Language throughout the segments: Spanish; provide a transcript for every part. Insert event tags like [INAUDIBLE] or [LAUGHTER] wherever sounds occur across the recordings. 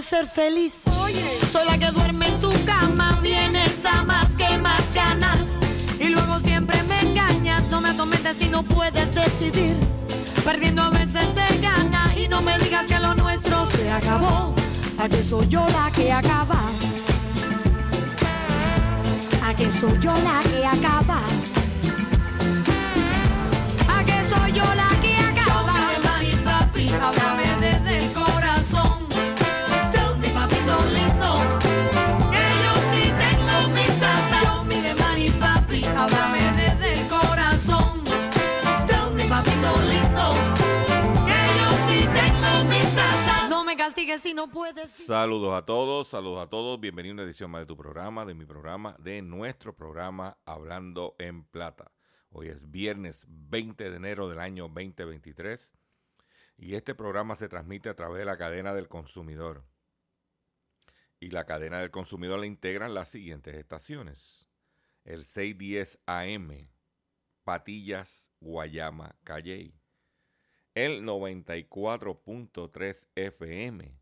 Ser feliz. Soy la que duerme en tu cama, vienes a más que más ganas. Y luego siempre me engañas, no me atormentes si no puedes decidir. Perdiendo a veces se gana y no me digas que lo nuestro se acabó. ¿A que soy yo la que acaba? ¿A que soy yo la que acaba? Saludos a todos, saludos a todos. Bienvenido a una edición más de tu programa, de mi programa, de nuestro programa Hablando en Plata. Hoy es viernes 20 de enero del año 2023 y este programa se transmite a través de la cadena del consumidor. Y la cadena del consumidor la integran las siguientes estaciones. El 610 AM, Patillas, Guayama, Calley. El 94.3 FM,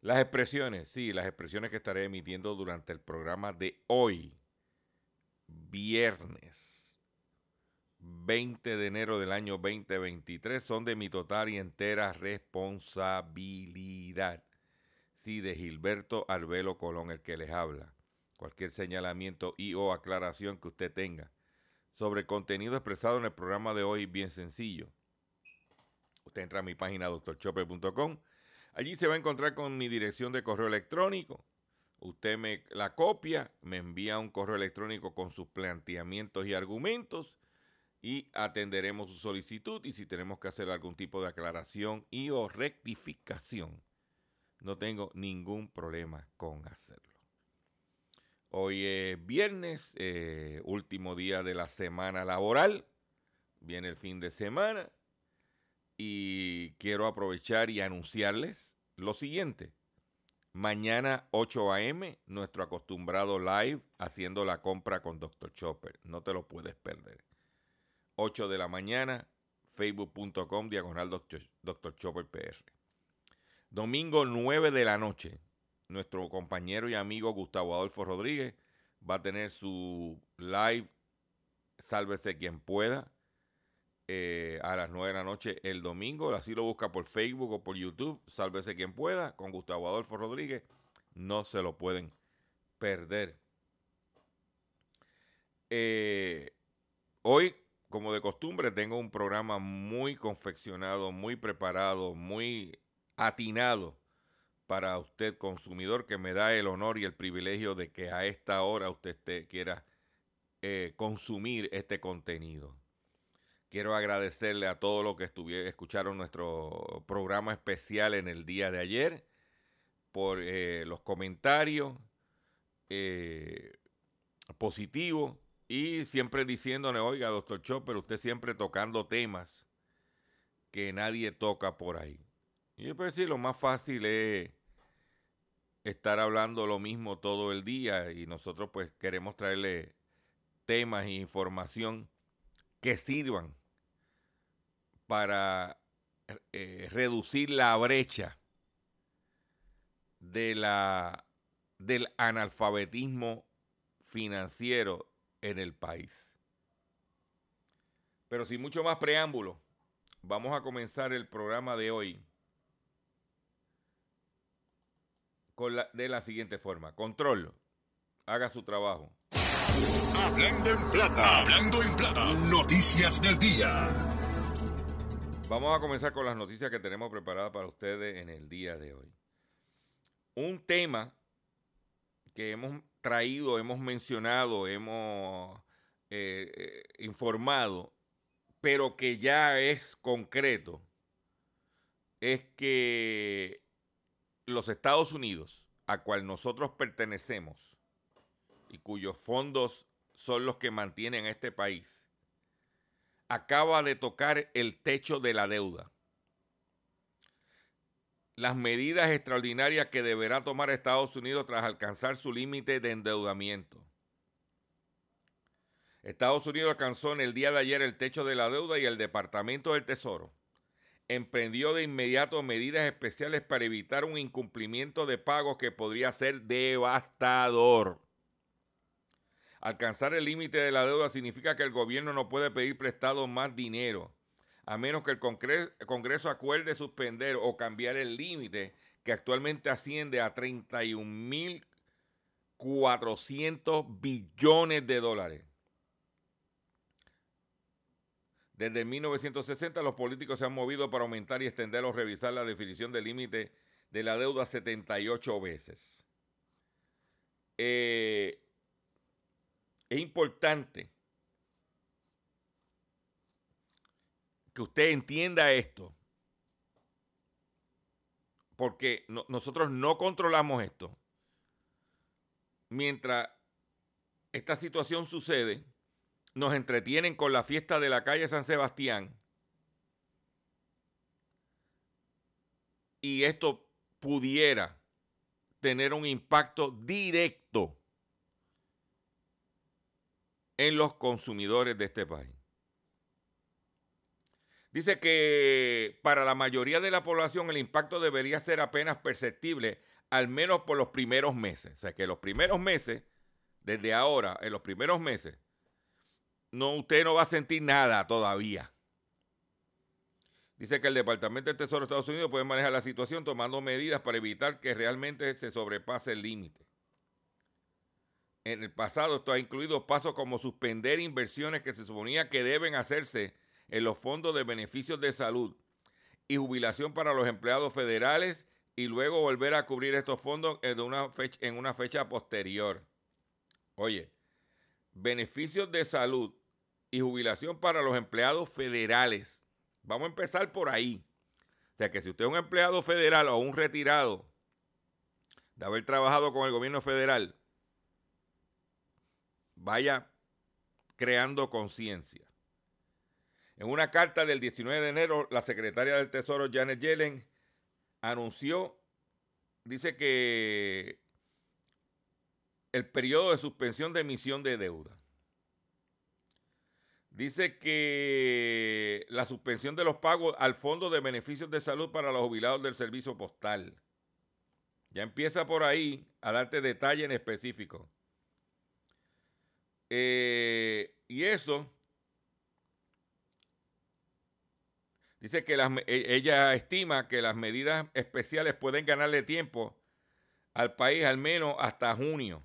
Las expresiones, sí, las expresiones que estaré emitiendo durante el programa de hoy, viernes 20 de enero del año 2023, son de mi total y entera responsabilidad. Sí, de Gilberto Arbelo Colón, el que les habla. Cualquier señalamiento y o aclaración que usted tenga sobre contenido expresado en el programa de hoy, bien sencillo. Usted entra a mi página doctorchopper.com Allí se va a encontrar con mi dirección de correo electrónico. Usted me la copia, me envía un correo electrónico con sus planteamientos y argumentos y atenderemos su solicitud y si tenemos que hacer algún tipo de aclaración y o rectificación, no tengo ningún problema con hacerlo. Hoy es viernes, eh, último día de la semana laboral, viene el fin de semana y quiero aprovechar y anunciarles lo siguiente. Mañana 8 a.m., nuestro acostumbrado live haciendo la compra con Dr. Chopper. No te lo puedes perder. 8 de la mañana, facebook.com diagonal Dr. Chopper PR. Domingo 9 de la noche, nuestro compañero y amigo Gustavo Adolfo Rodríguez va a tener su live Sálvese quien pueda eh, a las 9 de la noche el domingo. Así lo busca por Facebook o por YouTube. Sálvese quien pueda con Gustavo Adolfo Rodríguez. No se lo pueden perder. Eh, hoy, como de costumbre, tengo un programa muy confeccionado, muy preparado, muy atinado para usted consumidor que me da el honor y el privilegio de que a esta hora usted quiera eh, consumir este contenido. Quiero agradecerle a todos los que escucharon nuestro programa especial en el día de ayer por eh, los comentarios eh, positivos y siempre diciéndole, oiga, doctor Chopper, usted siempre tocando temas que nadie toca por ahí. Y yo puedo decir, lo más fácil es estar hablando lo mismo todo el día y nosotros pues queremos traerle temas e información que sirvan para eh, reducir la brecha de la, del analfabetismo financiero en el país. Pero sin mucho más preámbulo, vamos a comenzar el programa de hoy con la, de la siguiente forma. Control, haga su trabajo. Hablando en plata, hablando en plata, noticias del día. Vamos a comenzar con las noticias que tenemos preparadas para ustedes en el día de hoy. Un tema que hemos traído, hemos mencionado, hemos eh, eh, informado, pero que ya es concreto, es que los Estados Unidos, a cual nosotros pertenecemos y cuyos fondos son los que mantienen a este país, acaba de tocar el techo de la deuda. Las medidas extraordinarias que deberá tomar Estados Unidos tras alcanzar su límite de endeudamiento. Estados Unidos alcanzó en el día de ayer el techo de la deuda y el Departamento del Tesoro emprendió de inmediato medidas especiales para evitar un incumplimiento de pagos que podría ser devastador. Alcanzar el límite de la deuda significa que el gobierno no puede pedir prestado más dinero, a menos que el Congreso, acuerde suspender o cambiar el límite que actualmente asciende a 31.400 billones de dólares. Desde 1960 los políticos se han movido para aumentar y extender o revisar la definición del límite de la deuda 78 veces. Eh, es importante que usted entienda esto, porque nosotros no controlamos esto. Mientras esta situación sucede, nos entretienen con la fiesta de la calle San Sebastián. Y esto pudiera tener un impacto directo en los consumidores de este país. Dice que para la mayoría de la población el impacto debería ser apenas perceptible, al menos por los primeros meses. O sea que los primeros meses, desde ahora, en los primeros meses, no, usted no va a sentir nada todavía. Dice que el Departamento del Tesoro de Estados Unidos puede manejar la situación tomando medidas para evitar que realmente se sobrepase el límite en el pasado esto ha incluido pasos como suspender inversiones que se suponía que deben hacerse en los fondos de beneficios de salud y jubilación para los empleados federales y luego volver a cubrir estos fondos en una fecha, posterior. Oye, beneficios de salud y jubilación para los empleados federales. Vamos a empezar por ahí. O sea que si usted es un empleado federal o un retirado de haber trabajado con el gobierno federal, vaya creando conciencia. En una carta del 19 de enero, la secretaria del Tesoro, Janet Yellen, anunció, dice que el periodo de suspensión de emisión de deuda. Dice que la suspensión de los pagos al Fondo de Beneficios de Salud para los jubilados del Servicio Postal. Ya empieza por ahí a darte detalle en específico. Eh, y eso, dice que e, ella estima que las medidas especiales pueden ganarle tiempo al país al menos hasta junio,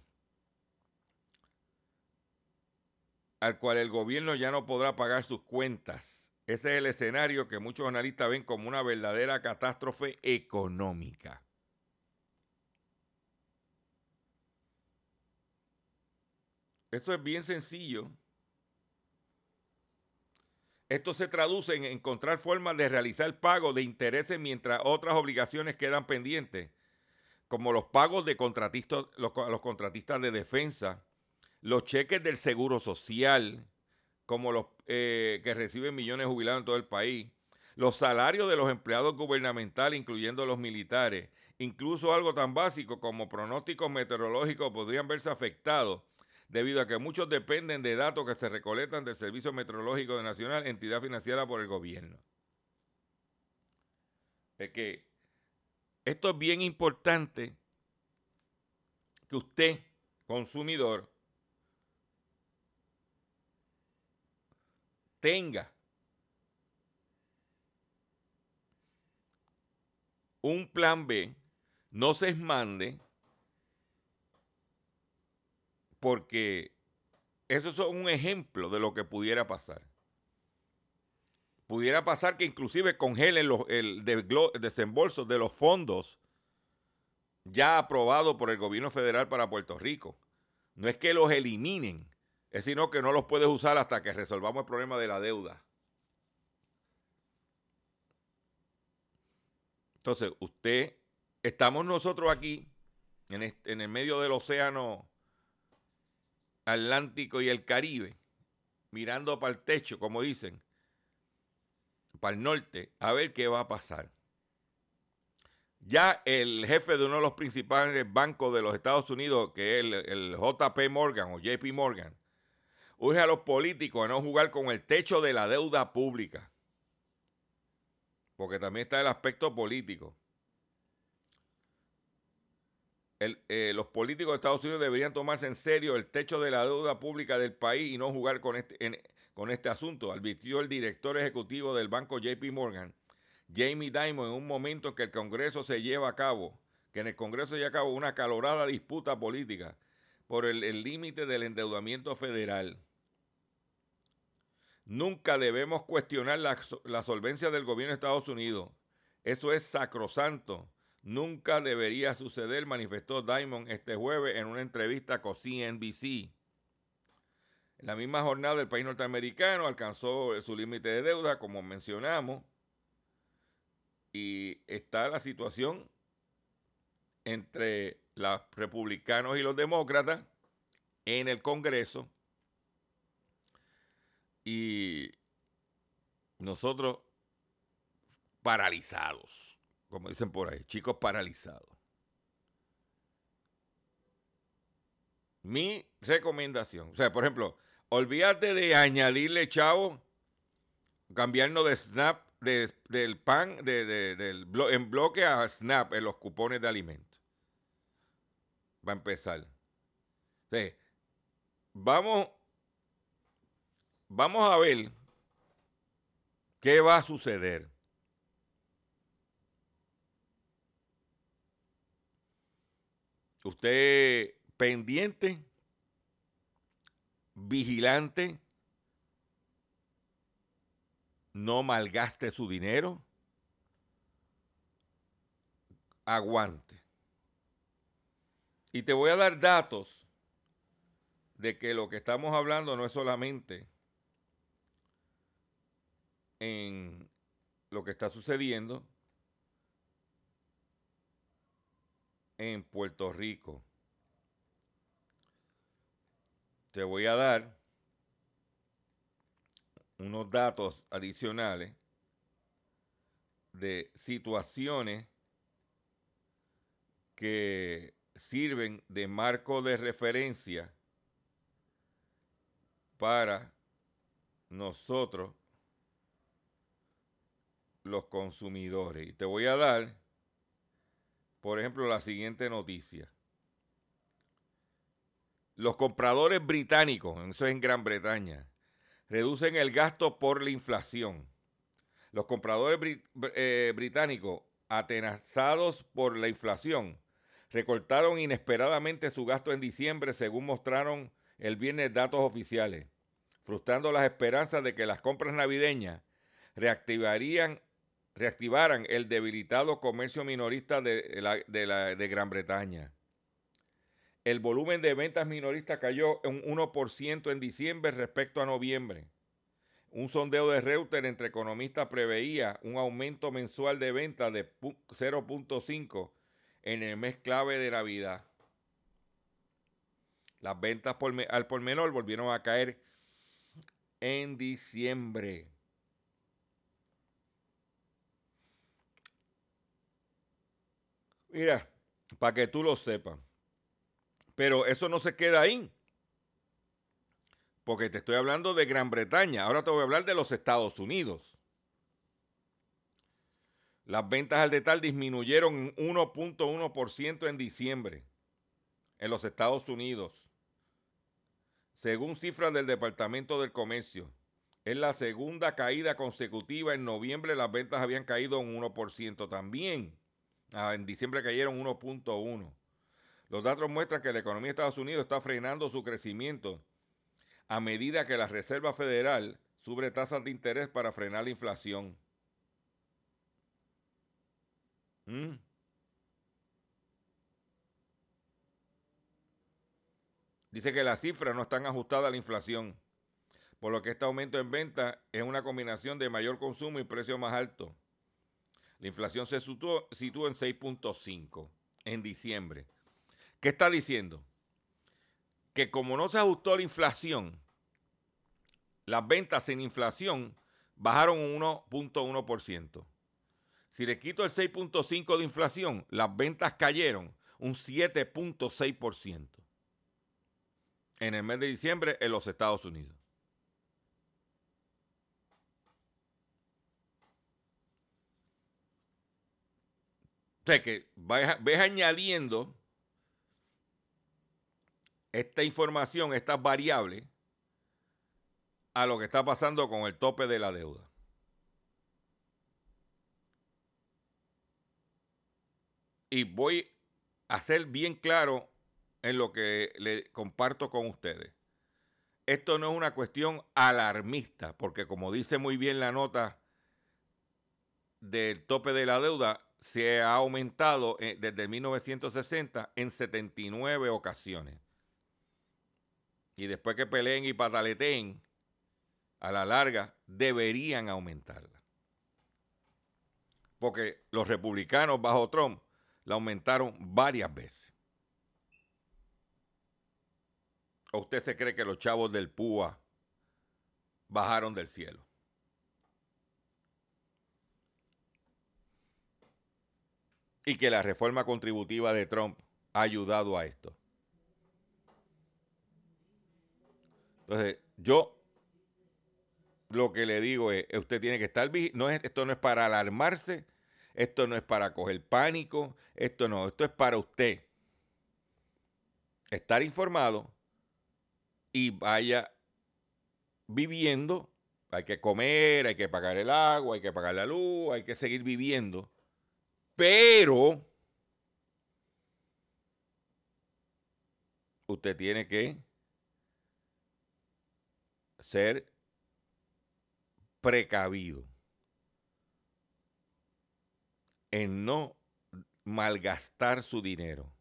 al cual el gobierno ya no podrá pagar sus cuentas. Ese es el escenario que muchos analistas ven como una verdadera catástrofe económica. Esto es bien sencillo. Esto se traduce en encontrar formas de realizar pago de intereses mientras otras obligaciones quedan pendientes, como los pagos de contratistas, los, contratistas de defensa, los cheques del Seguro Social, como los eh, que reciben millones de jubilados en todo el país, los salarios de los empleados gubernamentales, incluyendo los militares, incluso algo tan básico como pronósticos meteorológicos podrían verse afectados debido a que muchos dependen de datos que se recolectan del Servicio Meteorológico Nacional, entidad financiada por el gobierno. Es que esto es bien importante que usted, consumidor, tenga un plan B, no se mande, porque eso es un ejemplo de lo que pudiera pasar. Pudiera pasar que inclusive congelen los, el desembolso de los fondos ya aprobados por el gobierno federal para Puerto Rico. No es que los eliminen, es sino que no los puedes usar hasta que resolvamos el problema de la deuda. Entonces, usted, estamos nosotros aquí, en, en el medio del océano Atlántico y el Caribe, mirando para el techo, como dicen, para el norte, a ver qué va a pasar. Ya el jefe de uno de los principales bancos de los Estados Unidos, que es el, JP Morgan o JP Morgan, urge a los políticos a no jugar con el techo de la deuda pública porque también está el aspecto político. Eh, los políticos de Estados Unidos deberían tomarse en serio el techo de la deuda pública del país y no jugar con este, con este asunto, advirtió el director ejecutivo del banco JP Morgan, Jamie Dimon, en un momento en que el Congreso se lleva a cabo, que en el Congreso se lleva a cabo una calorada disputa política por el límite del endeudamiento federal. Nunca debemos cuestionar la, solvencia del gobierno de Estados Unidos. Eso es sacrosanto. Nunca debería suceder, manifestó Diamond este jueves en una entrevista con CNBC. En la misma jornada, el país norteamericano alcanzó su límite de deuda, como mencionamos, y está la situación entre los republicanos y los demócratas en el Congreso y nosotros paralizados, como dicen por ahí, chicos paralizados. Mi recomendación, o sea, por ejemplo, olvídate de añadirle chavo, cambiarnos de Snap, del pan, de, del en bloque a Snap en los cupones de alimentos. Va a empezar. vamos Vamos a ver qué va a suceder. Usted pendiente, vigilante, no malgaste su dinero, aguante. Y te voy a dar datos de que lo que estamos hablando no es solamente en lo que está sucediendo en Puerto Rico. Te voy a dar unos datos adicionales de situaciones que sirven de marco de referencia para nosotros los consumidores. Y te voy a dar, por ejemplo, la siguiente noticia. Los compradores británicos, eso es en Gran Bretaña, reducen el gasto por la inflación. Los compradores eh, británicos, atenazados por la inflación, recortaron inesperadamente su gasto en diciembre, según mostraron el viernes datos oficiales, frustrando las esperanzas de que las compras navideñas reactivarían reactivaran el debilitado comercio minorista de, de, Gran Bretaña. El volumen de ventas minoristas cayó un 1% en diciembre respecto a noviembre. Un sondeo de Reuters entre economistas preveía un aumento mensual de ventas de 0.5 en el mes clave de Navidad. Las ventas al por menor volvieron a caer en diciembre. Mira, para que tú lo sepas. Pero eso no se queda ahí. Porque te estoy hablando de Gran Bretaña. Ahora te voy a hablar de los Estados Unidos. Las ventas al detalle disminuyeron 1.1% en diciembre en los Estados Unidos. Según cifras del Departamento del Comercio, es la segunda caída consecutiva. En noviembre las ventas habían caído un 1% también. Ah, en diciembre cayeron 1.1. Los datos muestran que la economía de Estados Unidos está frenando su crecimiento a medida que la Reserva Federal sube tasas de interés para frenar la inflación. ¿Mm? Dice que las cifras no están ajustadas a la inflación, por lo que este aumento en venta es una combinación de mayor consumo y precio más alto. La inflación se sitúa, en 6.5 en diciembre. ¿Qué está diciendo? Que como no se ajustó la inflación, las ventas sin inflación bajaron un 1.1%. Si le quito el 6.5 de inflación, las ventas cayeron un 7.6% en el mes de diciembre en los Estados Unidos. Sea que ves añadiendo esta información, estas variables, a lo que está pasando con el tope de la deuda. Y voy a ser bien claro en lo que le comparto con ustedes. Esto no es una cuestión alarmista, porque como dice muy bien la nota del tope de la deuda, se ha aumentado eh, desde 1960 en 79 ocasiones. Y después que peleen y pataleteen, a la larga deberían aumentarla. Porque los republicanos bajo Trump la aumentaron varias veces. ¿O usted se cree que los chavos del PUA bajaron del cielo? Y que la reforma contributiva de Trump ha ayudado a esto. Entonces, yo lo que le digo es, usted tiene que estar, no es, esto no es para alarmarse, esto no es para coger pánico, esto no, esto es para usted. Estar informado y vaya viviendo. Hay que comer, hay que pagar el agua, hay que pagar la luz, hay que seguir viviendo. Pero usted tiene que ser precavido en no malgastar su dinero.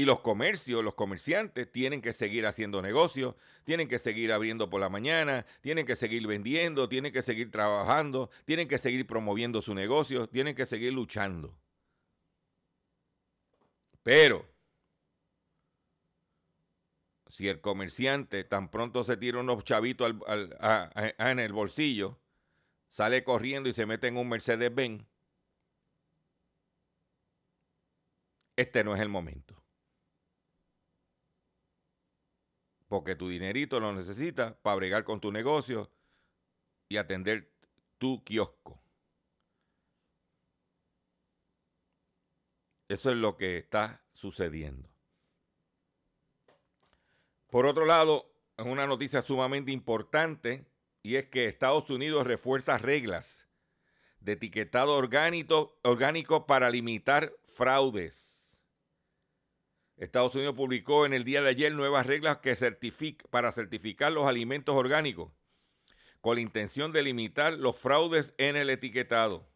Y los comercios, los comerciantes tienen que seguir haciendo negocios, tienen que seguir abriendo por la mañana, tienen que seguir vendiendo, tienen que seguir trabajando, tienen que seguir promoviendo su negocio, tienen que seguir luchando. Pero si el comerciante tan pronto se tira unos chavitos en el bolsillo, sale corriendo y se mete en un Mercedes-Benz, este no es el momento. Porque tu dinerito lo necesitas para bregar con tu negocio y atender tu kiosco. Eso es lo que está sucediendo. Por otro lado, es una noticia sumamente importante y es que Estados Unidos refuerza reglas de etiquetado orgánico, orgánico para limitar fraudes. Estados Unidos publicó en el día de ayer nuevas reglas para certificar los alimentos orgánicos con la intención de limitar los fraudes en el etiquetado.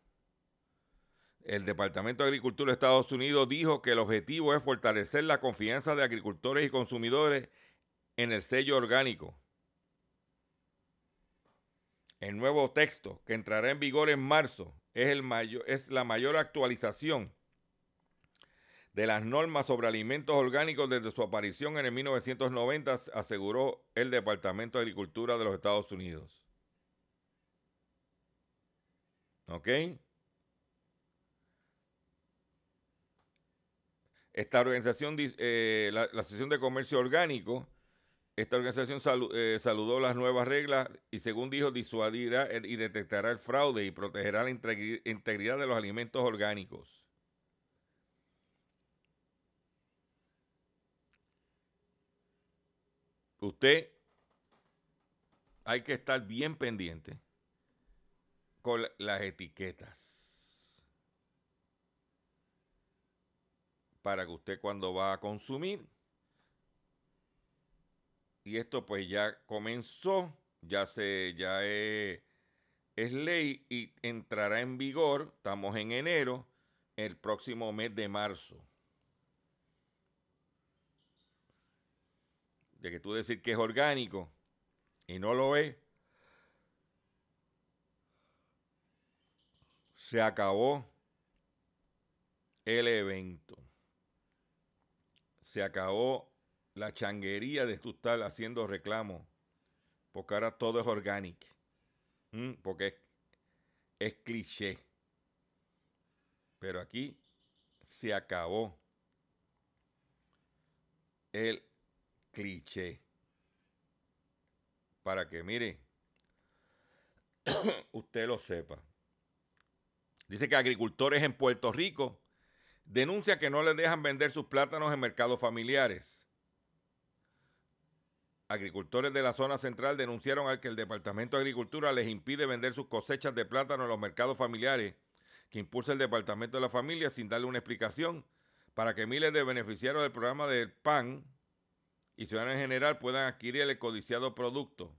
El Departamento de Agricultura de Estados Unidos dijo que el objetivo es fortalecer la confianza de agricultores y consumidores en el sello orgánico. El nuevo texto que entrará en vigor en marzo es la mayor actualización de las normas sobre alimentos orgánicos desde su aparición en el 1990, aseguró el Departamento de Agricultura de los Estados Unidos. ¿Ok? Esta organización, eh, la, Asociación de Comercio Orgánico, esta organización eh, saludó las nuevas reglas y según dijo disuadirá y detectará el fraude y protegerá la integridad de los alimentos orgánicos. Usted hay que estar bien pendiente con las etiquetas. Para que usted cuando va a consumir, y esto pues ya comenzó, ya se, ya es, es ley y entrará en vigor, estamos en enero, el próximo mes de marzo. De que tú decir que es orgánico y no lo es, se acabó el evento. Se acabó la changuería de tú estar haciendo reclamos. Porque ahora todo es orgánico. Porque es, es cliché. Pero aquí se acabó el cliché. Para que mire, [COUGHS] usted lo sepa. Dice que agricultores en Puerto Rico denuncian que no les dejan vender sus plátanos en mercados familiares. Agricultores de la zona central denunciaron al que el Departamento de Agricultura les impide vender sus cosechas de plátano en los mercados familiares que impulsa el Departamento de la Familia sin darle una explicación para que miles de beneficiarios del programa del PAN y ciudadanos en general puedan adquirir el codiciado producto.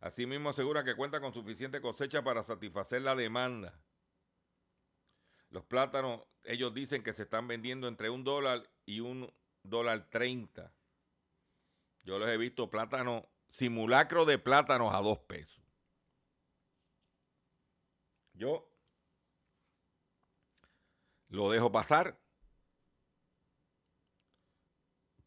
Asimismo asegura que cuenta con suficiente cosecha para satisfacer la demanda. Los plátanos, ellos dicen que se están vendiendo entre un dólar y un dólar treinta. Yo les he visto plátanos, simulacro de plátanos a dos pesos. Yo lo dejo pasar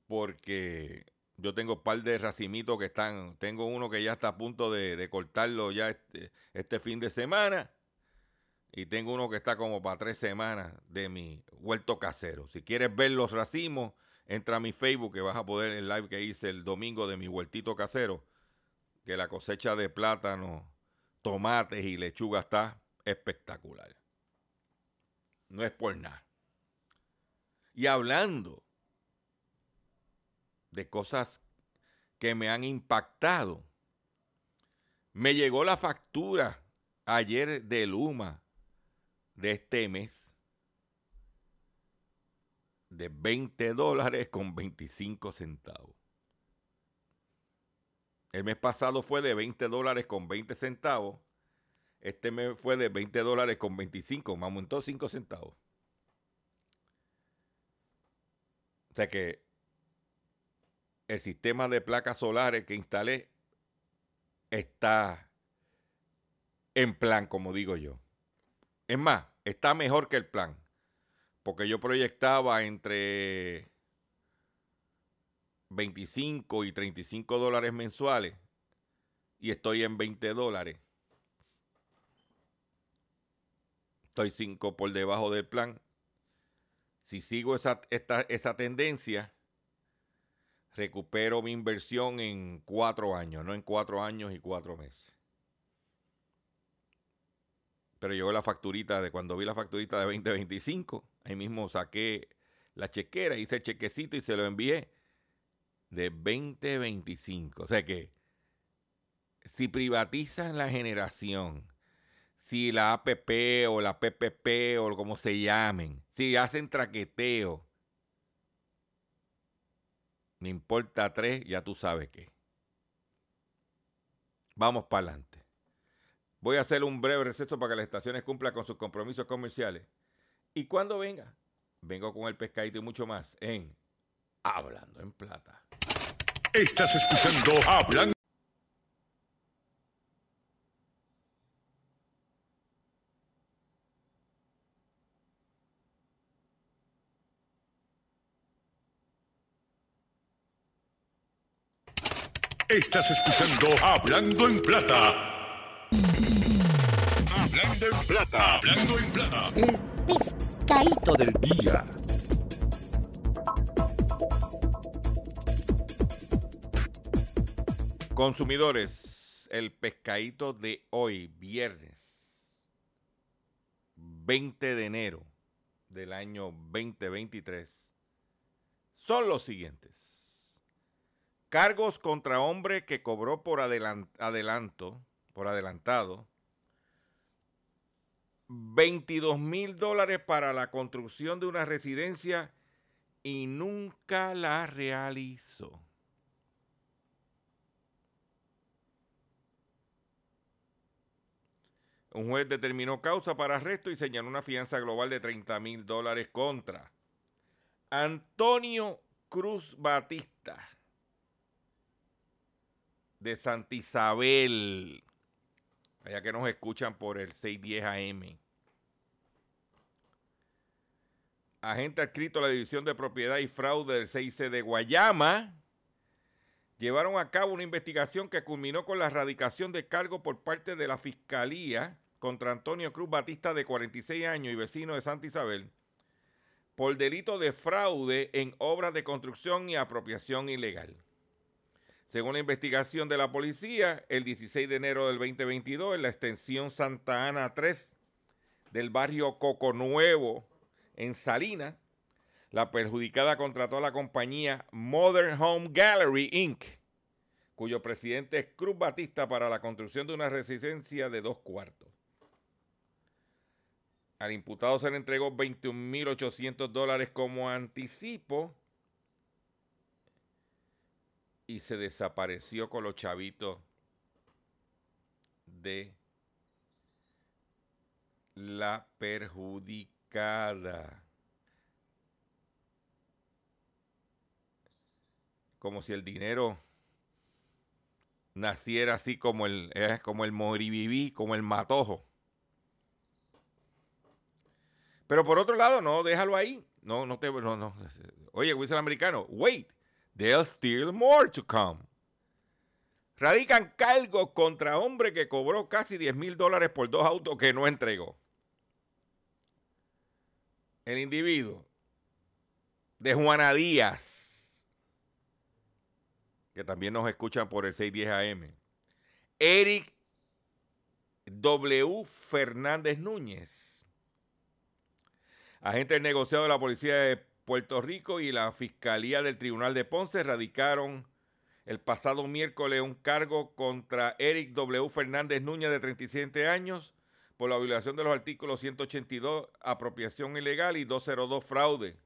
porque yo tengo un par de racimitos que están, tengo uno que ya está a punto de, cortarlo ya este, este, fin de semana. Y tengo uno que está como para tres semanas de mi huerto casero. Si quieres ver los racimos, entra a mi Facebook que vas a poder el live que hice el domingo de mi huertito casero. Que la cosecha de plátano, tomates y lechuga está espectacular. No es por nada. Y hablando de cosas que me han impactado. Me llegó la factura ayer de Luma de este mes de 20 dólares con 25 centavos. El mes pasado fue de 20 dólares con 20 centavos. Este mes fue de 20 dólares con 25. Me aumentó 5 centavos. O sea que el sistema de placas solares que instalé está en plan, como digo yo. Es más, está mejor que el plan. Porque yo proyectaba entre 25 y 35 dólares mensuales y estoy en 20 dólares. Estoy 5 por debajo del plan. Si sigo esa, esa tendencia, recupero mi inversión en cuatro años, no en cuatro años y cuatro meses. Pero llegó la facturita de cuando vi la facturita de 2025, ahí mismo saqué la chequera, hice el chequecito y se lo envié de 2025. O sea que si privatizan la generación, si la APP o la PPP o como se llamen, si hacen traqueteo, me importa tres, ya tú sabes qué. Vamos para adelante. Voy a hacer un breve receso para que las estaciones cumplan con sus compromisos comerciales. Y cuando venga, vengo con el pescadito y mucho más en Hablando en Plata. Estás escuchando Hablando. Estás escuchando Hablando en Plata. Hablando en Plata. Hablando en Plata. El pescadito del día. Consumidores, el pescadito de hoy, viernes 20 de enero del año 2023, son los siguientes. Cargos contra hombre que cobró por adelanto, por adelantado, 22 mil dólares para la construcción de una residencia y nunca la realizó. Un juez determinó causa para arresto y señaló una fianza global de 30 mil dólares contra Antonio Cruz Batista de Santa Isabel. Allá que nos escuchan por el 610 AM. Agente adscrito a la División de Propiedad y Fraude del 6C de Guayama llevaron a cabo una investigación que culminó con la erradicación de cargo por parte de la Fiscalía contra Antonio Cruz Batista, de 46 años y vecino de Santa Isabel, por delito de fraude en obras de construcción y apropiación ilegal. Según la investigación de la policía, el 16 de enero del 2022, en la extensión Santa Ana 3 del barrio Coco Nuevo, en Salina, la perjudicada contrató a la compañía Modern Home Gallery Inc., cuyo presidente es Cruz Batista para la construcción de una residencia de dos cuartos. Al imputado se le entregó 21.800 dólares como anticipo y se desapareció con los chavitos de la perjudicada. Como si el dinero naciera así como el, eh, como el moribiví, como el matojo. Pero por otro lado, no, déjalo ahí. No, no te. No, no. Oye, el americano, wait, there's still more to come. Radican cargos contra hombre que cobró casi 10 mil dólares por dos autos que no entregó. El individuo de Juana Díaz, que también nos escuchan por el 610 AM. Eric W. Fernández Núñez Agentes negociados de la Policía de Puerto Rico y la Fiscalía del Tribunal de Ponce radicaron el pasado miércoles un cargo contra Eric W. Fernández Núñez, de 37 años, por la violación de los artículos 182, apropiación ilegal, y 202, fraude.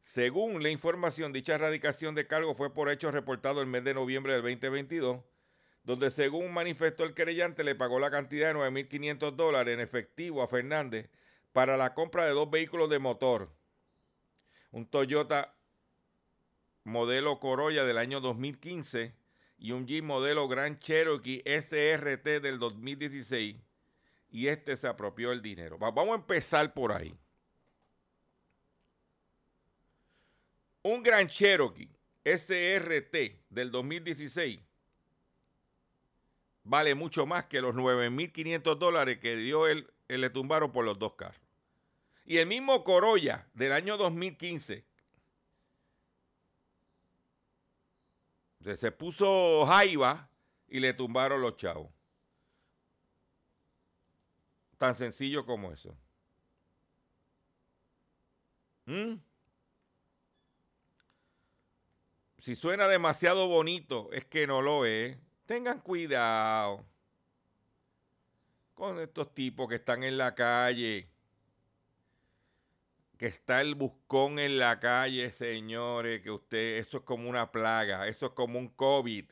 Según la información, dicha erradicación de cargo fue por hecho reportado el mes de noviembre del 2022, donde según manifestó el querellante le pagó la cantidad de 9.500 dólares en efectivo a Fernández para la compra de dos vehículos de motor. Un Toyota modelo Corolla del año 2015 y un Jeep modelo Grand Cherokee SRT del 2016. Y este se apropió el dinero. Vamos a empezar por ahí. Un Grand Cherokee SRT del 2016 vale mucho más que los 9.500 dólares que dio él, le tumbaron por los dos carros. Y el mismo Corolla del año 2015 se puso jaiba y le tumbaron los chavos. Tan sencillo como eso. ¿Mm? Si suena demasiado bonito, es que no lo es. Tengan cuidado con estos tipos que están en la calle que está el buscón en la calle, señores, que usted, eso es como una plaga, eso es como un COVID.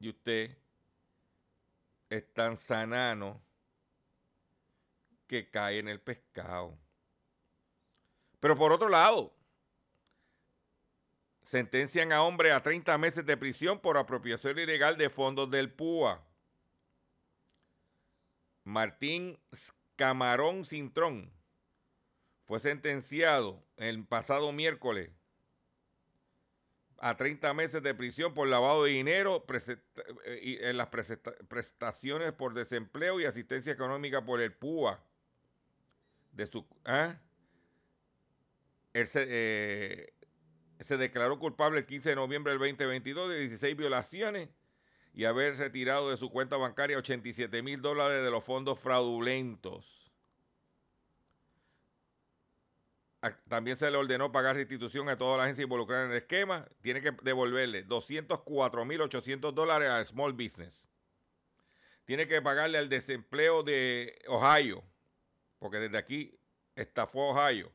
Y usted es tan sanano que cae en el pescado. Pero por otro lado, sentencian a hombre a 30 meses de prisión por apropiación ilegal de fondos del PUA. Martín Camarón Cintrón fue sentenciado el pasado miércoles a 30 meses de prisión por lavado de dinero eh, y en las prestaciones por desempleo y asistencia económica por el PUA. De su, ¿ah? Él eh, se declaró culpable el 15 de noviembre del 2022 de 16 violaciones y haber retirado de su cuenta bancaria 87 mil dólares de los fondos fraudulentos. También se le ordenó pagar restitución a toda la agencia involucrada en el esquema. Tiene que devolverle 204.800 dólares al Small Business. Tiene que pagarle al desempleo de Ohio, porque desde aquí estafó Ohio,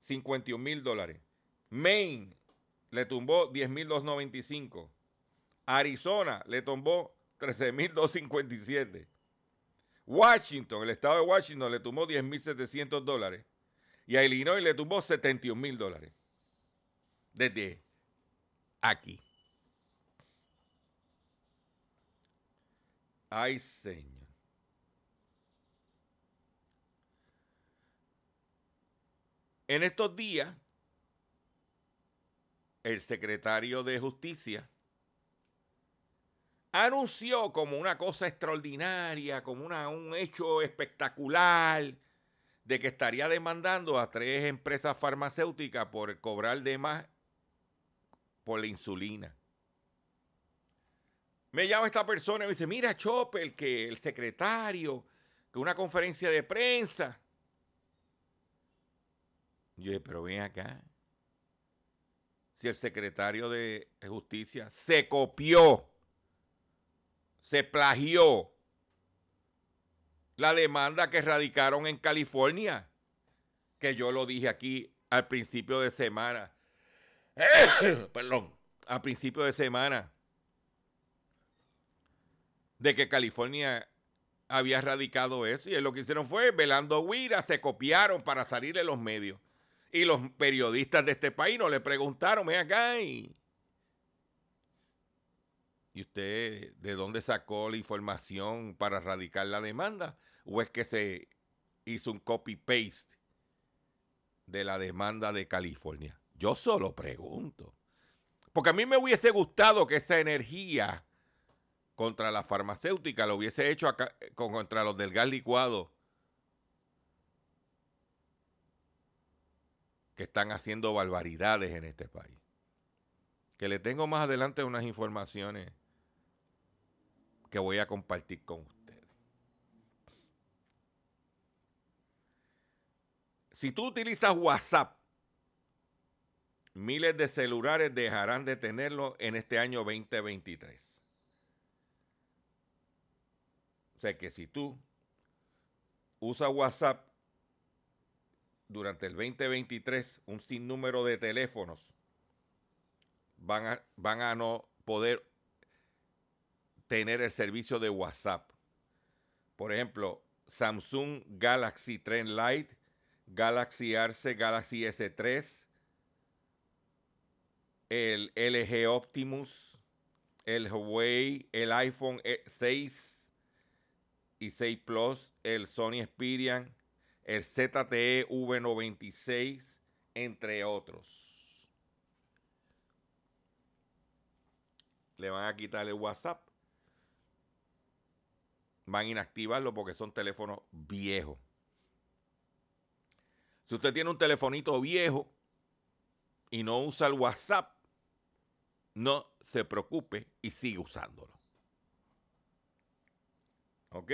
51 mil dólares. Maine le tumbó 10.295. Arizona le tumbó 13.257. Washington, el estado de Washington, le tumbó 10.700 dólares. Y a Illinois le tumbó 71 mil dólares. Desde aquí. Ay, Señor. En estos días, el secretario de Justicia anunció como una cosa extraordinaria, como una, un hecho espectacular, de que estaría demandando a tres empresas farmacéuticas por cobrar de más por la insulina. Me llama esta persona y me dice, mira Chopper, que el secretario, que una conferencia de prensa. yo dije, pero ven acá. Si el secretario de justicia se copió, se plagió la demanda que radicaron en California, que yo lo dije aquí al principio de semana. [COUGHS] Perdón, al principio de semana, de que California había radicado eso. Y lo que hicieron fue, velando huira, se copiaron para salir de los medios. Y los periodistas de este país no le preguntaron, ven acá y ¿Y usted de dónde sacó la información para radicar la demanda? ¿O es que se hizo un copy-paste de la demanda de California? Yo solo pregunto. Porque a mí me hubiese gustado que esa energía contra la farmacéutica lo hubiese hecho acá, contra los del gas licuado que están haciendo barbaridades en este país. Que le tengo más adelante unas informaciones que voy a compartir con ustedes. Si tú utilizas WhatsApp, miles de celulares dejarán de tenerlo en este año 2023. O sea que si tú usas WhatsApp durante el 2023, un sinnúmero de teléfonos van a, van a no poder tener el servicio de WhatsApp. Por ejemplo, Samsung Galaxy Trend Lite, Galaxy Arce, Galaxy S3, el LG Optimus, el Huawei, el iPhone 6 y 6 Plus, el Sony Xperia, el ZTE V96, entre otros. Le van a quitar el WhatsApp van a inactivarlo porque son teléfonos viejos. Si usted tiene un telefonito viejo y no usa el WhatsApp, no se preocupe y sigue usándolo. ¿Ok?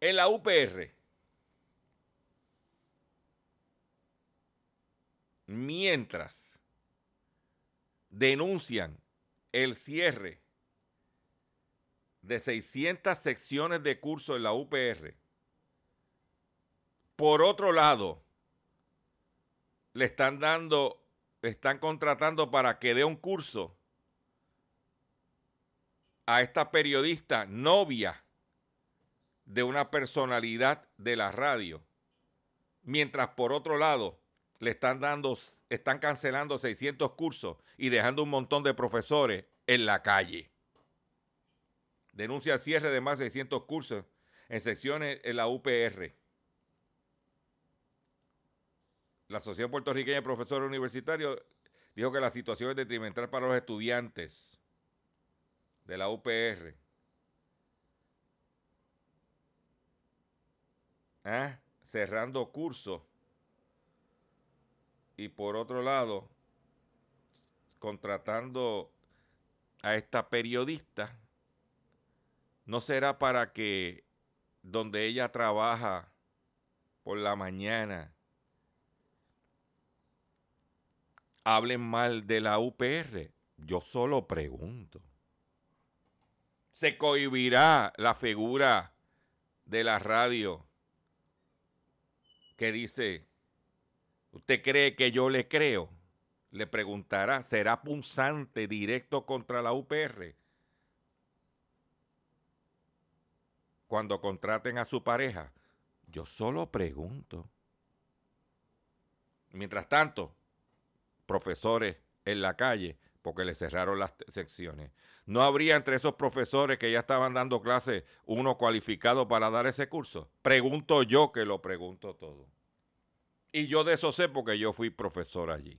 En la UPR, mientras denuncian el cierre de 600 secciones de curso en la UPR. Por otro lado, le están dando, están contratando para que dé un curso a esta periodista novia de una personalidad de la radio. Mientras por otro lado le están dando, están cancelando 600 cursos y dejando un montón de profesores en la calle denuncia cierre de más de 600 cursos en secciones en la UPR. la Asociación Puertorriqueña de Profesores Universitarios dijo que la situación es detrimental para los estudiantes de la UPR. ¿Ah? Cerrando cursos. Y por otro lado, contratando a esta periodista, no será para que donde ella trabaja por la mañana hablen mal de la UPR. Yo solo pregunto. ¿Se cohibirá la figura de la radio que dice, ¿usted cree que yo le creo? Le preguntará, ¿será punzante directo contra la UPR? Cuando contraten a su pareja. Yo solo pregunto. Mientras tanto, profesores en la calle porque le cerraron las secciones. ¿No habría entre esos profesores que ya estaban dando clases uno cualificado para dar ese curso? Pregunto yo que lo pregunto todo. Y yo de eso sé porque yo fui profesor allí.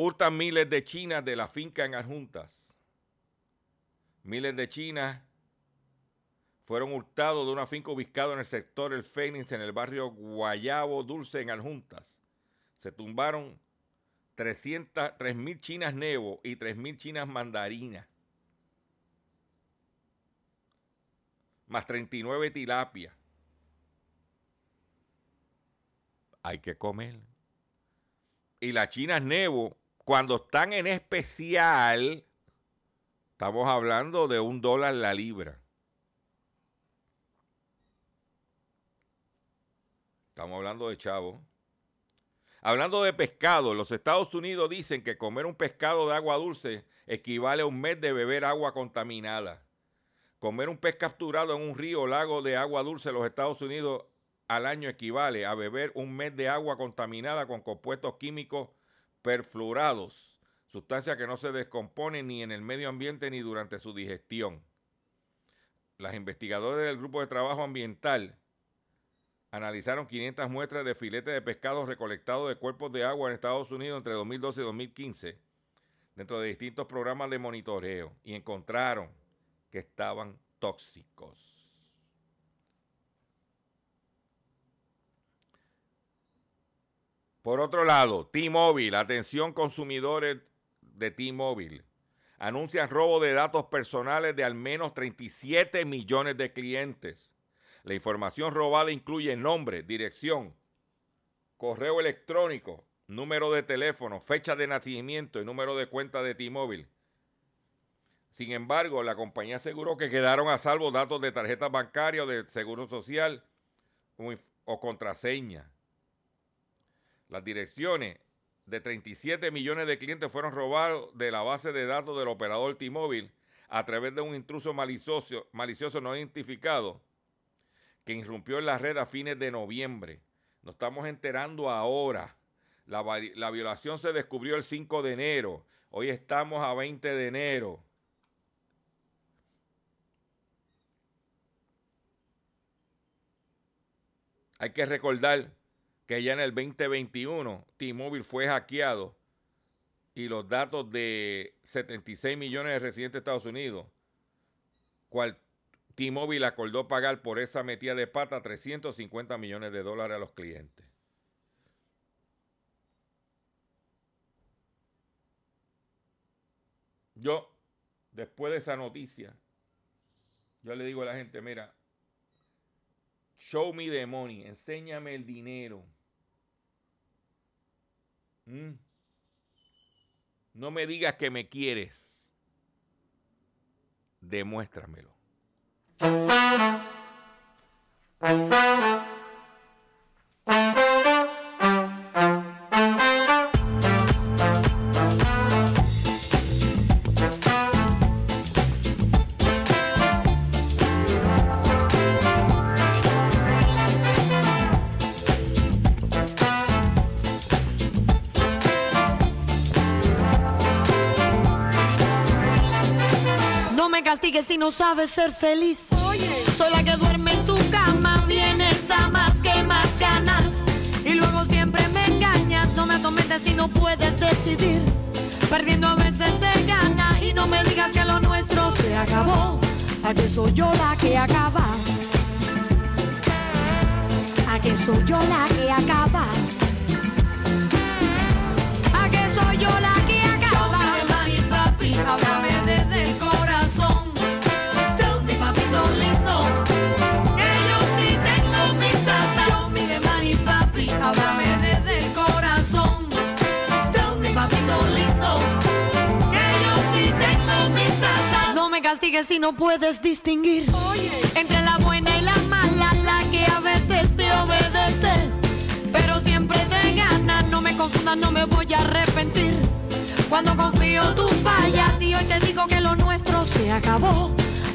Hurtan miles de chinas de la finca en Adjuntas. Miles de chinas fueron hurtados de una finca ubicada en el sector El Fénix, en el barrio Guayabo Dulce, en Aljuntas. Se tumbaron 3.000 chinas nevo y 3.000 chinas mandarinas. Más 39 tilapias. Hay que comer. Y las chinas nevo, cuando están en especial, estamos hablando de un dólar la libra. Estamos hablando de chavo. Hablando de pescado, los Estados Unidos dicen que comer un pescado de agua dulce equivale a un mes de beber agua contaminada. Comer un pez capturado en un río o lago de agua dulce en los Estados Unidos al año equivale a beber un mes de agua contaminada con compuestos químicos perfluorados, sustancias que no se descomponen ni en el medio ambiente ni durante su digestión. Las investigadores del Grupo de Trabajo Ambiental analizaron 500 muestras de filetes de pescado recolectados de cuerpos de agua en Estados Unidos entre 2012 y 2015 dentro de distintos programas de monitoreo y encontraron que estaban tóxicos. Por otro lado, T-Mobile, atención consumidores de T-Mobile, anuncian robo de datos personales de al menos 37 millones de clientes. La información robada incluye nombre, dirección, correo electrónico, número de teléfono, fecha de nacimiento y número de cuenta de T-Mobile. Sin embargo, la compañía aseguró que quedaron a salvo datos de tarjetas bancarias o de seguro social o contraseña. Las direcciones de 37 millones de clientes fueron robados de la base de datos del operador T-Mobile a través de un intruso malicioso, malicioso no identificado que irrumpió en la red a fines de noviembre. Nos estamos enterando ahora. La, la, violación se descubrió el 5 de enero. Hoy estamos a 20 de enero. Hay que recordar que ya en el 2021 T-Mobile fue hackeado y los datos de 76 millones de residentes de Estados Unidos, cual T-Mobile acordó pagar por esa metida de pata 350 millones de dólares a los clientes. Yo, después de esa noticia, yo le digo a la gente, mira, show me the money, enséñame el dinero. Mm. No me digas que me quieres. Demuéstramelo. castigues si no sabes ser feliz. Oye. Soy la que duerme en tu cama, vienes a más que más ganas. Y luego siempre me engañas, no me atormentes si no puedes decidir. Perdiendo a veces se gana y no me digas que lo nuestro se acabó. A que soy yo la que acaba. A que soy yo la que acaba. A que soy yo la que acaba. Si no puedes distinguir entre la buena y la mala, la que a veces te obedece, pero siempre te gana. No me confundas, no me voy a arrepentir. Cuando confío tú fallas y hoy te digo que lo nuestro se acabó.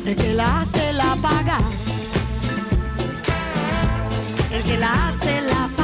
El que la hace la paga. El que la hace la paga.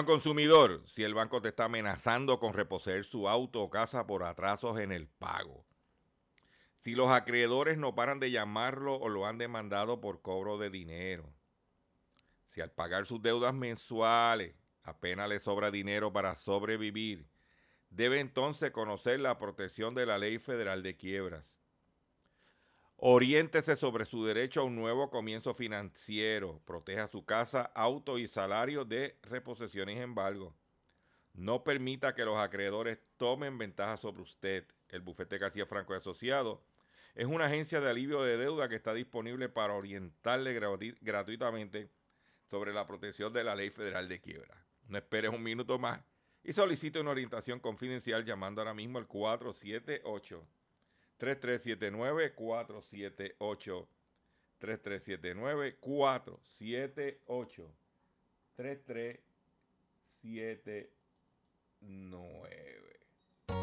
Consumidor, si el banco te está amenazando con reposeer su auto o casa por atrasos en el pago. Si los acreedores no paran de llamarlo o lo han demandado por cobro de dinero. Si al pagar sus deudas mensuales apenas le sobra dinero para sobrevivir, debe entonces conocer la protección de la ley federal de quiebras. Oriéntese sobre su derecho a un nuevo comienzo financiero. Proteja su casa, auto y salario de reposiciones y embargo. No permita que los acreedores tomen ventaja sobre usted. El bufete García Franco y Asociado es una agencia de alivio de deuda que está disponible para orientarle gratu- gratuitamente sobre la protección de la ley federal de quiebra. No esperes un minuto más y solicite una orientación confidencial llamando ahora mismo al 478 3379 478 3379 478 3379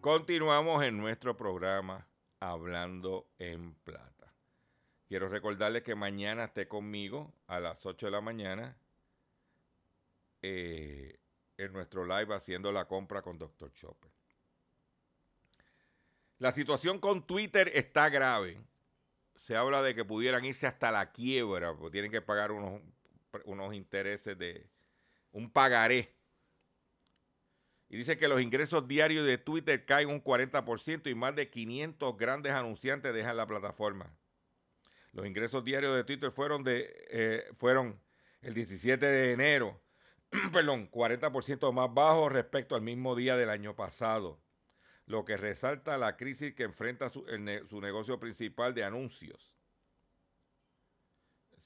Continuamos en nuestro programa Hablando en Plata. Quiero recordarles que mañana esté conmigo a las 8 de la mañana eh, en nuestro live haciendo la compra con Dr. Chopper. La situación con Twitter está grave. se habla de que pudieran irse hasta la quiebra, porque tienen que pagar unos, unos intereses de un pagaré. Y dice que los ingresos diarios de Twitter caen un 40% y más de 500 grandes anunciantes dejan la plataforma. Los ingresos diarios de Twitter fueron, de, eh, fueron el 17 de enero, [CLEARS THROAT] perdón, 40% más bajos respecto al mismo día del año pasado, lo que resalta la crisis que enfrenta su, su negocio principal de anuncios.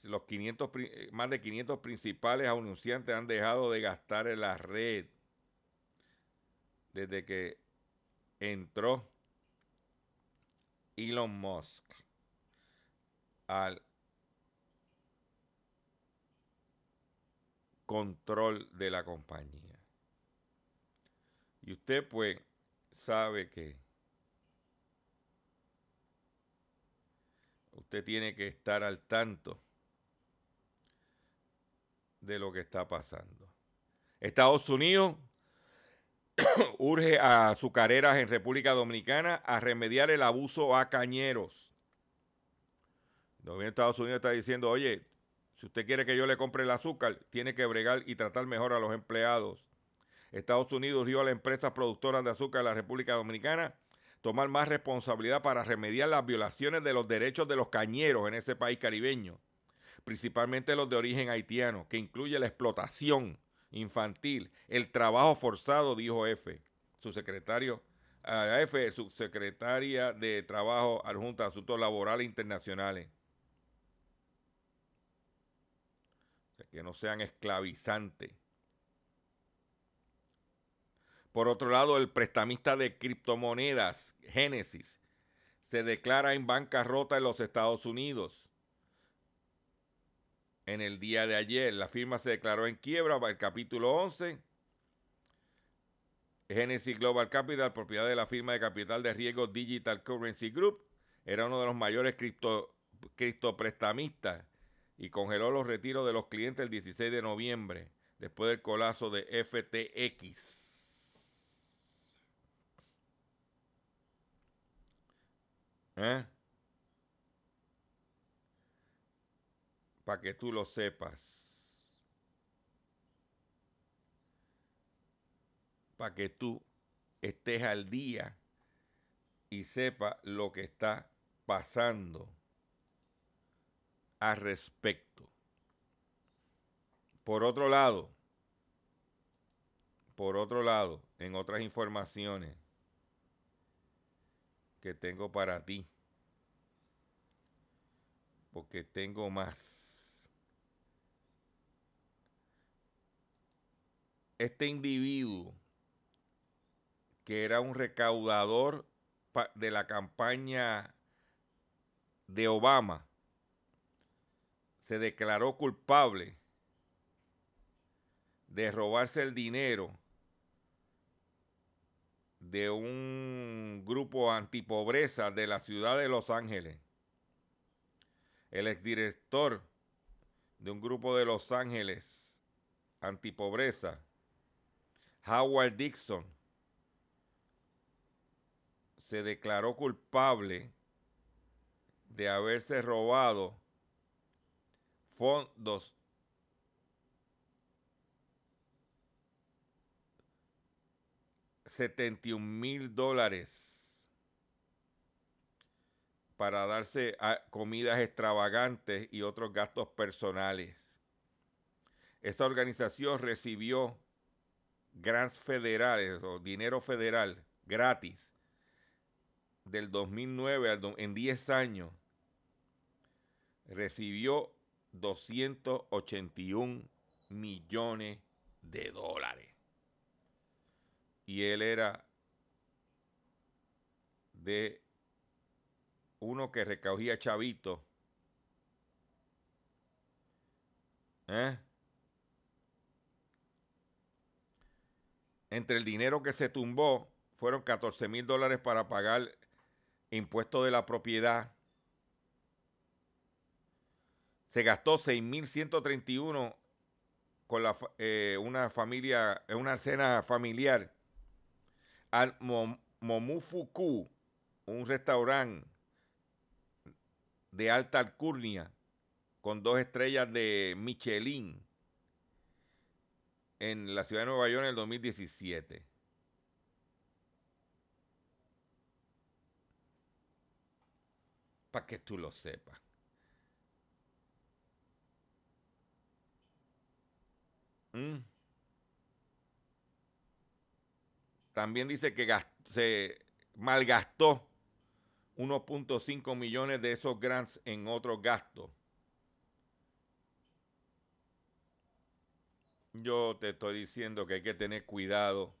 Los 500, eh, más de 500 principales anunciantes han dejado de gastar en la red desde que entró Elon Musk al control de la compañía. Y usted pues sabe que usted tiene que estar al tanto de lo que está pasando. Estados Unidos [COUGHS] urge a azucareras en República Dominicana a remediar el abuso a cañeros. El gobierno de Estados Unidos está diciendo, oye, si usted quiere que yo le compre el azúcar, tiene que bregar y tratar mejor a los empleados. Estados Unidos dio a las empresas productoras de azúcar de la República Dominicana tomar más responsabilidad para remediar las violaciones de los derechos de los cañeros en ese país caribeño, principalmente los de origen haitiano, que incluye la explotación infantil, el trabajo forzado, dijo F, su secretario, a F, su secretaria de Trabajo adjunta a Asuntos Laborales Internacionales. que no sean esclavizantes. Por otro lado, el prestamista de criptomonedas, Genesis, se declara en bancarrota en los Estados Unidos en el día de ayer. La firma se declaró en quiebra para el capítulo 11. Genesis Global Capital, propiedad de la firma de capital de riesgo Digital Currency Group, era uno de los mayores cripto, criptoprestamistas y congeló los retiros de los clientes el 16 de noviembre, después del colapso de FTX. ¿Eh? Para que tú lo sepas. Para que tú estés al día y sepa lo que está pasando al respecto. Por otro lado, por otro lado, en otras informaciones que tengo para ti, porque tengo más. Este individuo, que era un recaudador de la campaña de Obama, se declaró culpable de robarse el dinero de un grupo antipobreza de la ciudad de Los Ángeles. El exdirector de un grupo de Los Ángeles antipobreza Howard Dixon se declaró culpable de haberse robado fondos setenta mil dólares para darse comidas extravagantes y otros gastos personales. Esta organización recibió grants federales o dinero federal gratis del 2009 en 10 años recibió 281 millones de dólares. Y él era de uno que recogía chavitos. ¿Eh? Entre el dinero que se tumbó fueron 14 mil dólares para pagar impuestos de la propiedad. Se gastó 6.131 con la, eh, una familia, una cena familiar al Momufuku, un restaurante de alta alcurnia con dos estrellas de Michelin en la ciudad de Nueva York en el 2017. Para que tú lo sepas. Mm. También dice que se malgastó 1.5 millones de esos grants en otros gastos. Yo te estoy diciendo que hay que tener cuidado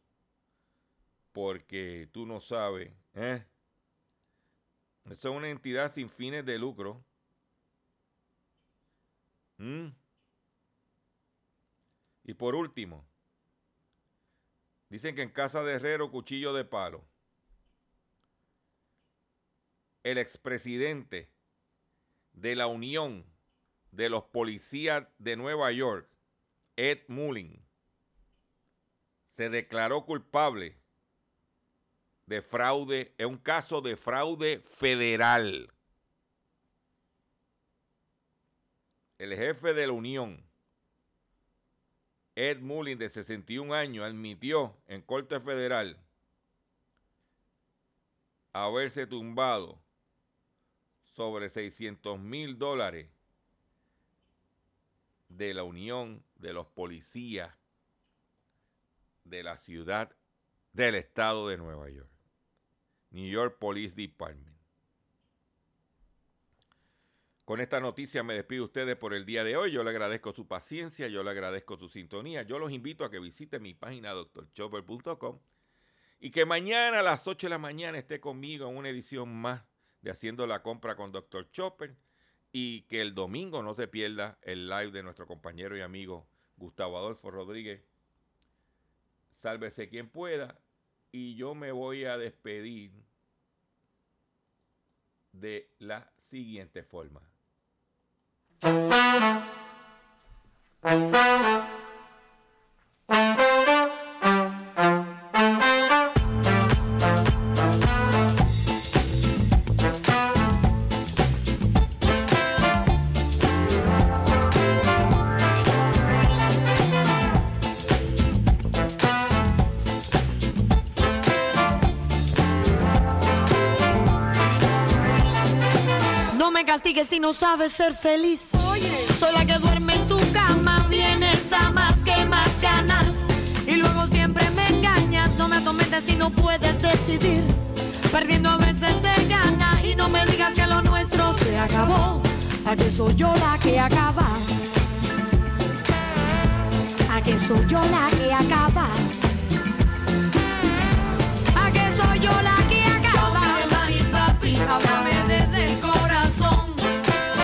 porque tú no sabes. ¿eh? Es una entidad sin fines de lucro. ¿Mm? Y por último, dicen que en casa de Herrero, cuchillo de palo. El expresidente de la Unión de los Policías de Nueva York, Ed Mullin, se declaró culpable de fraude, es un caso de fraude federal. El jefe de la Unión, Ed Mullin, de 61 años, admitió en Corte Federal haberse tumbado sobre 600 mil dólares de la Unión de los Policías de la ciudad del estado de Nueva York. New York Police Department. Con esta noticia me despido de ustedes por el día de hoy. Yo le agradezco su paciencia, yo le agradezco su sintonía. Yo los invito a que visiten mi página doctorchopper.com y que mañana a las 8 de la mañana esté conmigo en una edición más de Haciendo la Compra con Dr. Chopper y que el domingo no se pierda el live de nuestro compañero y amigo Gustavo Adolfo Rodríguez. Sálvese quien pueda y yo me voy a despedir de la siguiente forma. no sabes ser feliz. Oye. Soy la que duerme en tu cama, vienes a más que más ganas. Y luego siempre me engañas, no me atormentes si no puedes decidir. Perdiendo a veces se gana y no me digas que lo nuestro se acabó. Aquí soy yo la que acaba. Aquí soy yo la que acaba. Aquí soy yo la